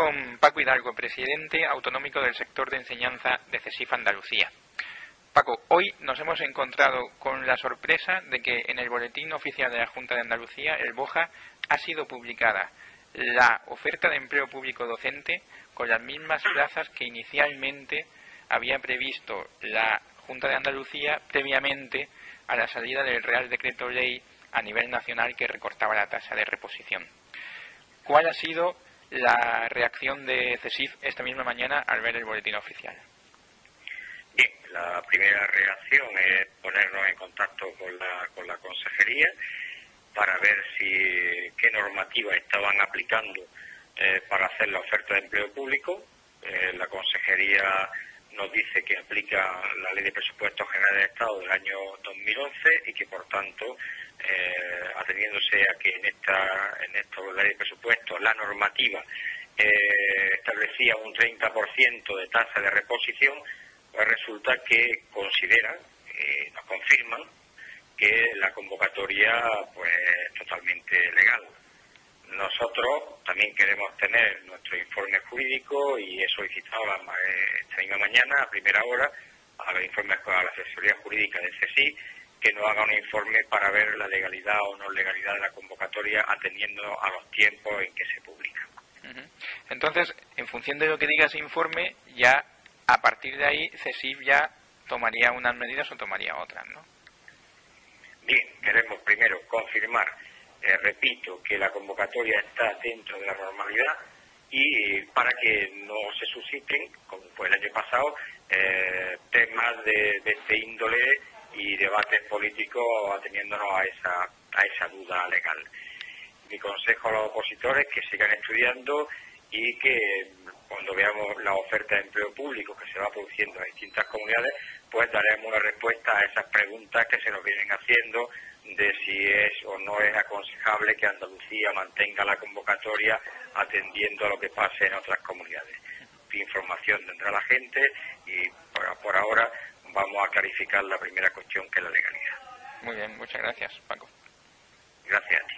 Con Paco Hidalgo, presidente autonómico del sector de enseñanza de CESIF Andalucía. Paco, hoy nos hemos encontrado con la sorpresa de que en el boletín oficial de la Junta de Andalucía, el BOJA, ha sido publicada la oferta de empleo público docente con las mismas plazas que inicialmente había previsto la Junta de Andalucía previamente a la salida del Real Decreto Ley a nivel nacional que recortaba la tasa de reposición. ¿Cuál ha sido la reacción de CESIF esta misma mañana al ver el boletín oficial? Bien, la primera reacción es ponernos en contacto con la, con la consejería para ver si qué normativa estaban aplicando eh, para hacer la oferta de empleo público. Eh, la consejería nos dice que aplica la Ley de Presupuestos Generales de Estado del año 2011 y que, por tanto, eh, ateniéndose a que en esta, en esta ley de presupuestos la normativa eh, establecía un 30% de tasa de reposición, pues resulta que consideran, eh, nos confirman, que la convocatoria pues es totalmente legal. Nosotros también queremos tener nuestro informe jurídico y he solicitado la, esta misma mañana, a primera hora, a la, informe, a la asesoría jurídica de CESI que nos haga un informe para ver la legalidad o no legalidad de la convocatoria atendiendo a los tiempos en que se publica. Entonces, en función de lo que diga ese informe, ya a partir de ahí CESIF ya tomaría unas medidas o tomaría otras, ¿no? Bien, queremos primero confirmar, eh, repito, que la convocatoria está dentro de la normalidad y para que no se susciten, como fue el año pasado, eh, temas de, de este índole y debates políticos ateniéndonos a esa, a esa duda legal. Mi consejo a los opositores es que sigan estudiando y que cuando veamos la oferta de empleo público que se va produciendo en distintas comunidades, pues daremos una respuesta a esas preguntas que se nos vienen haciendo de si es o no es aconsejable que Andalucía mantenga la convocatoria atendiendo a lo que pase en otras comunidades. Información tendrá la gente y por, ahora vamos a clarificar la primera cuestión que es la legalidad. Muy bien, muchas gracias, Paco. Gracias a ti.